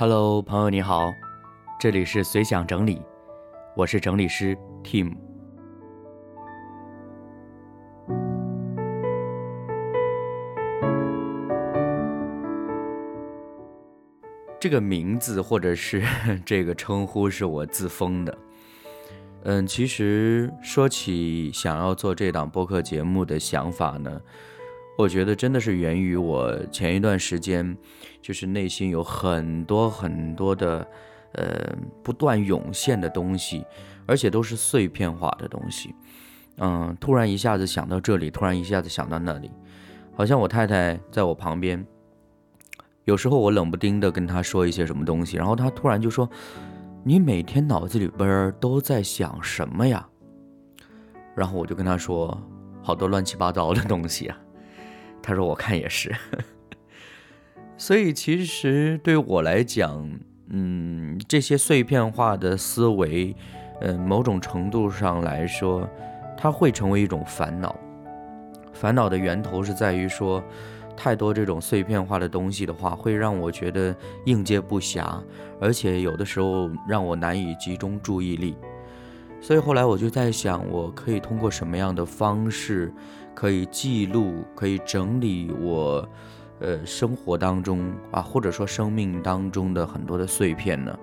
Hello，朋友你好，这里是随想整理，我是整理师 Tim。这个名字或者是 这个称呼是我自封的。嗯，其实说起想要做这档播客节目的想法呢。我觉得真的是源于我前一段时间，就是内心有很多很多的，呃，不断涌现的东西，而且都是碎片化的东西。嗯，突然一下子想到这里，突然一下子想到那里，好像我太太在我旁边，有时候我冷不丁的跟她说一些什么东西，然后她突然就说：“你每天脑子里边都在想什么呀？”然后我就跟她说：“好多乱七八糟的东西啊。”他说：“我看也是，所以其实对我来讲，嗯，这些碎片化的思维，嗯，某种程度上来说，它会成为一种烦恼。烦恼的源头是在于说，太多这种碎片化的东西的话，会让我觉得应接不暇，而且有的时候让我难以集中注意力。所以后来我就在想，我可以通过什么样的方式？”可以记录，可以整理我，呃，生活当中啊，或者说生命当中的很多的碎片呢。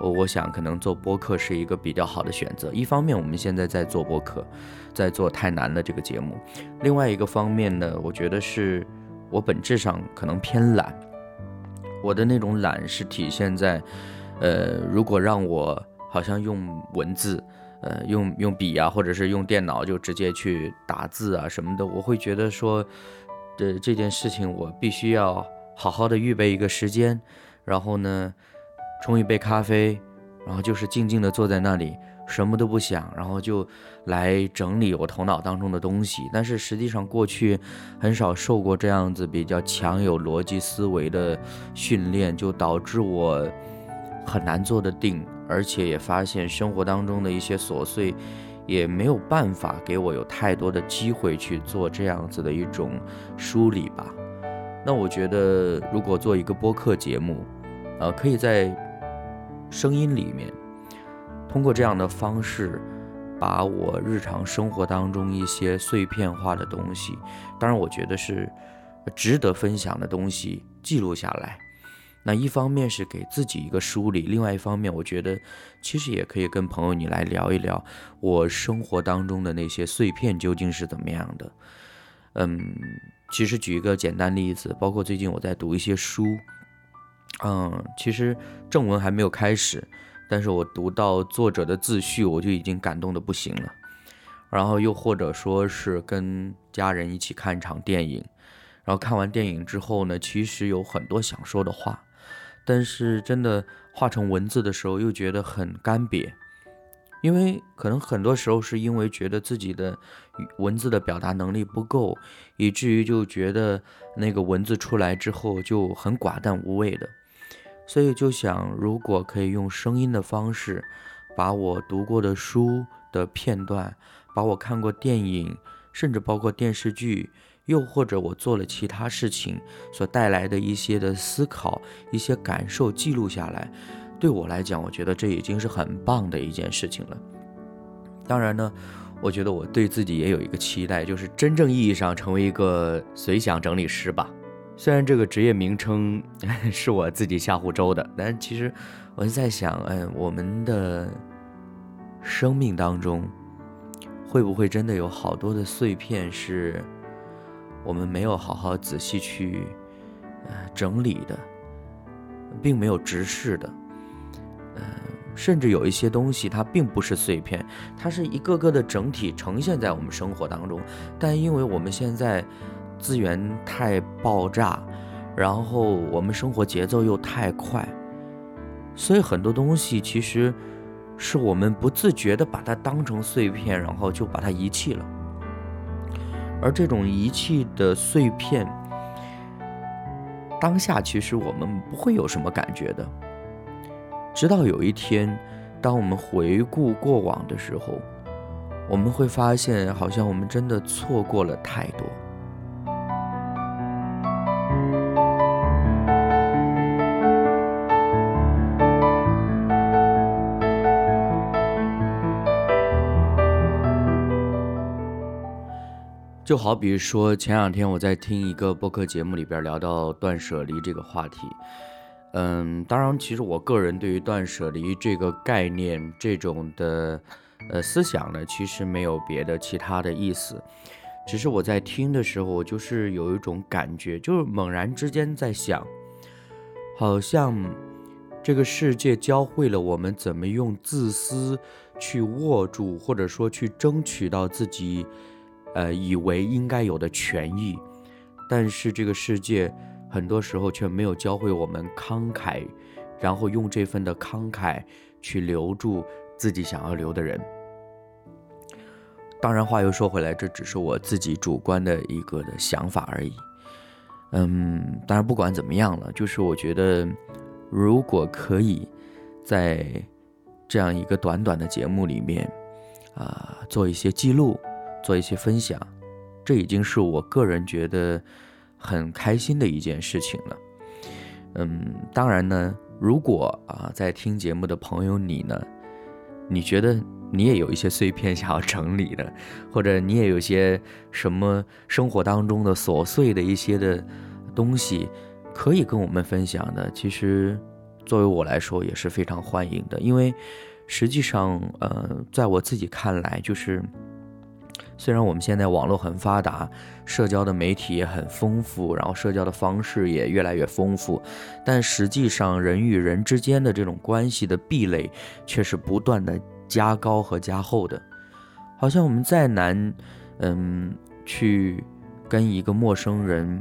我我想可能做播客是一个比较好的选择。一方面，我们现在在做播客，在做太难的这个节目；另外一个方面呢，我觉得是我本质上可能偏懒。我的那种懒是体现在，呃，如果让我好像用文字。呃，用用笔啊，或者是用电脑就直接去打字啊什么的，我会觉得说，的这件事情我必须要好好的预备一个时间，然后呢，冲一杯咖啡，然后就是静静的坐在那里，什么都不想，然后就来整理我头脑当中的东西。但是实际上过去很少受过这样子比较强有逻辑思维的训练，就导致我很难做得定。而且也发现生活当中的一些琐碎，也没有办法给我有太多的机会去做这样子的一种梳理吧。那我觉得，如果做一个播客节目，呃，可以在声音里面，通过这样的方式，把我日常生活当中一些碎片化的东西，当然我觉得是值得分享的东西，记录下来。那一方面是给自己一个梳理，另外一方面，我觉得其实也可以跟朋友你来聊一聊我生活当中的那些碎片究竟是怎么样的。嗯，其实举一个简单例子，包括最近我在读一些书，嗯，其实正文还没有开始，但是我读到作者的自序，我就已经感动的不行了。然后又或者说是跟家人一起看场电影，然后看完电影之后呢，其实有很多想说的话。但是真的画成文字的时候，又觉得很干瘪，因为可能很多时候是因为觉得自己的文字的表达能力不够，以至于就觉得那个文字出来之后就很寡淡无味的，所以就想，如果可以用声音的方式，把我读过的书的片段，把我看过电影，甚至包括电视剧。又或者我做了其他事情所带来的一些的思考、一些感受记录下来，对我来讲，我觉得这已经是很棒的一件事情了。当然呢，我觉得我对自己也有一个期待，就是真正意义上成为一个随想整理师吧。虽然这个职业名称 是我自己瞎胡诌的，但其实我是在想，嗯，我们的生命当中会不会真的有好多的碎片是？我们没有好好仔细去，呃，整理的，并没有直视的，呃，甚至有一些东西它并不是碎片，它是一个个的整体呈现在我们生活当中。但因为我们现在资源太爆炸，然后我们生活节奏又太快，所以很多东西其实是我们不自觉的把它当成碎片，然后就把它遗弃了。而这种遗弃的碎片，当下其实我们不会有什么感觉的。直到有一天，当我们回顾过往的时候，我们会发现，好像我们真的错过了太多。就好比说，前两天我在听一个播客节目里边聊到断舍离这个话题。嗯，当然，其实我个人对于断舍离这个概念、这种的呃思想呢，其实没有别的其他的意思，只是我在听的时候，我就是有一种感觉，就是猛然之间在想，好像这个世界教会了我们怎么用自私去握住，或者说去争取到自己呃以为应该有的权益，但是这个世界。很多时候却没有教会我们慷慨，然后用这份的慷慨去留住自己想要留的人。当然，话又说回来，这只是我自己主观的一个的想法而已。嗯，当然不管怎么样了，就是我觉得，如果可以在这样一个短短的节目里面，啊，做一些记录，做一些分享，这已经是我个人觉得。很开心的一件事情了，嗯，当然呢，如果啊在听节目的朋友你呢，你觉得你也有一些碎片想要整理的，或者你也有些什么生活当中的琐碎的一些的东西可以跟我们分享的，其实作为我来说也是非常欢迎的，因为实际上，呃，在我自己看来，就是。虽然我们现在网络很发达，社交的媒体也很丰富，然后社交的方式也越来越丰富，但实际上人与人之间的这种关系的壁垒却是不断的加高和加厚的。好像我们再难，嗯，去跟一个陌生人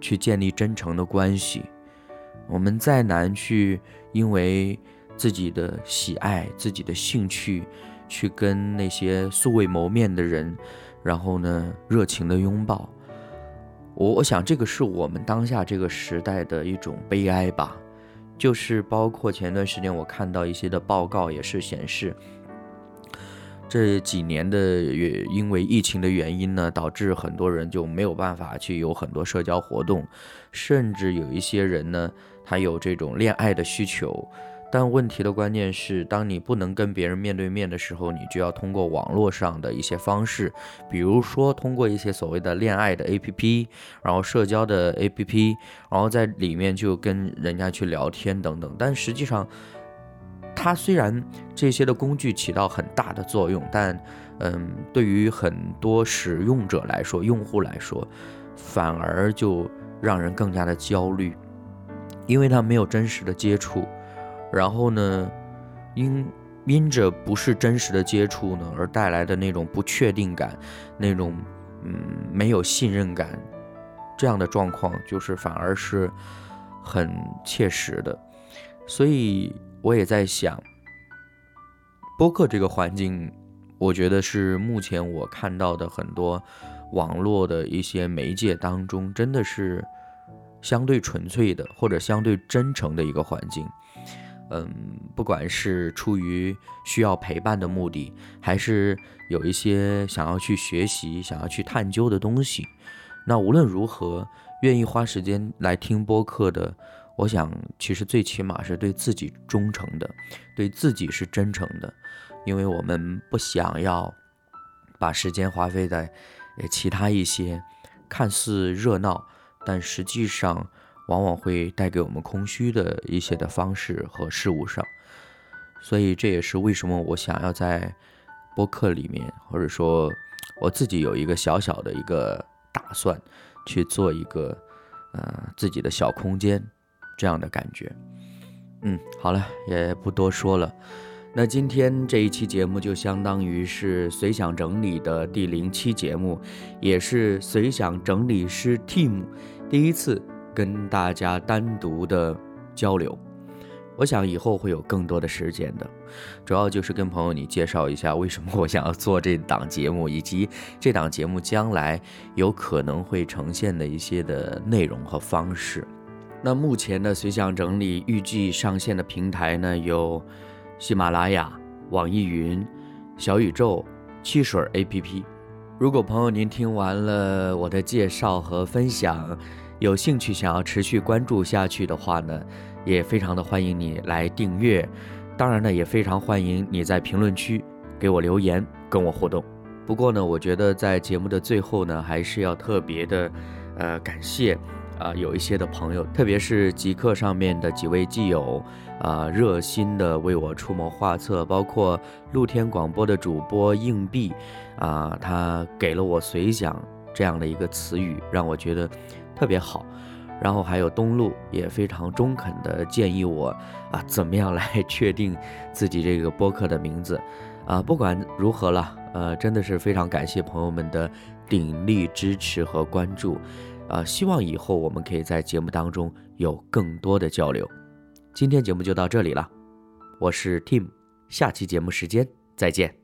去建立真诚的关系，我们再难去因为自己的喜爱、自己的兴趣。去跟那些素未谋面的人，然后呢，热情的拥抱。我我想这个是我们当下这个时代的一种悲哀吧。就是包括前段时间我看到一些的报告，也是显示这几年的因为疫情的原因呢，导致很多人就没有办法去有很多社交活动，甚至有一些人呢，他有这种恋爱的需求。但问题的关键是，当你不能跟别人面对面的时候，你就要通过网络上的一些方式，比如说通过一些所谓的恋爱的 APP，然后社交的 APP，然后在里面就跟人家去聊天等等。但实际上，它虽然这些的工具起到很大的作用，但嗯，对于很多使用者来说，用户来说，反而就让人更加的焦虑，因为他没有真实的接触。然后呢，因因着不是真实的接触呢，而带来的那种不确定感，那种嗯没有信任感，这样的状况就是反而是很切实的。所以我也在想，播客这个环境，我觉得是目前我看到的很多网络的一些媒介当中，真的是相对纯粹的或者相对真诚的一个环境。嗯，不管是出于需要陪伴的目的，还是有一些想要去学习、想要去探究的东西，那无论如何，愿意花时间来听播客的，我想其实最起码是对自己忠诚的，对自己是真诚的，因为我们不想要把时间花费在其他一些看似热闹，但实际上。往往会带给我们空虚的一些的方式和事物上，所以这也是为什么我想要在播客里面，或者说我自己有一个小小的一个打算，去做一个呃自己的小空间这样的感觉。嗯，好了，也不多说了。那今天这一期节目就相当于是随想整理的第零期节目，也是随想整理师 Team 第一次。跟大家单独的交流，我想以后会有更多的时间的，主要就是跟朋友你介绍一下为什么我想要做这档节目，以及这档节目将来有可能会呈现的一些的内容和方式。那目前的随想整理预计上线的平台呢，有喜马拉雅、网易云、小宇宙、汽水 APP。如果朋友您听完了我的介绍和分享，有兴趣想要持续关注下去的话呢，也非常的欢迎你来订阅。当然呢，也非常欢迎你在评论区给我留言，跟我互动。不过呢，我觉得在节目的最后呢，还是要特别的，呃，感谢啊，有一些的朋友，特别是极客上面的几位基友啊，热心的为我出谋划策，包括露天广播的主播硬币啊，他给了我随想这样的一个词语，让我觉得特别好。然后还有东路也非常中肯的建议我啊，怎么样来确定自己这个播客的名字啊？不管如何了，呃，真的是非常感谢朋友们的鼎力支持和关注，啊，希望以后我们可以在节目当中有更多的交流。今天节目就到这里了，我是 Tim，下期节目时间再见。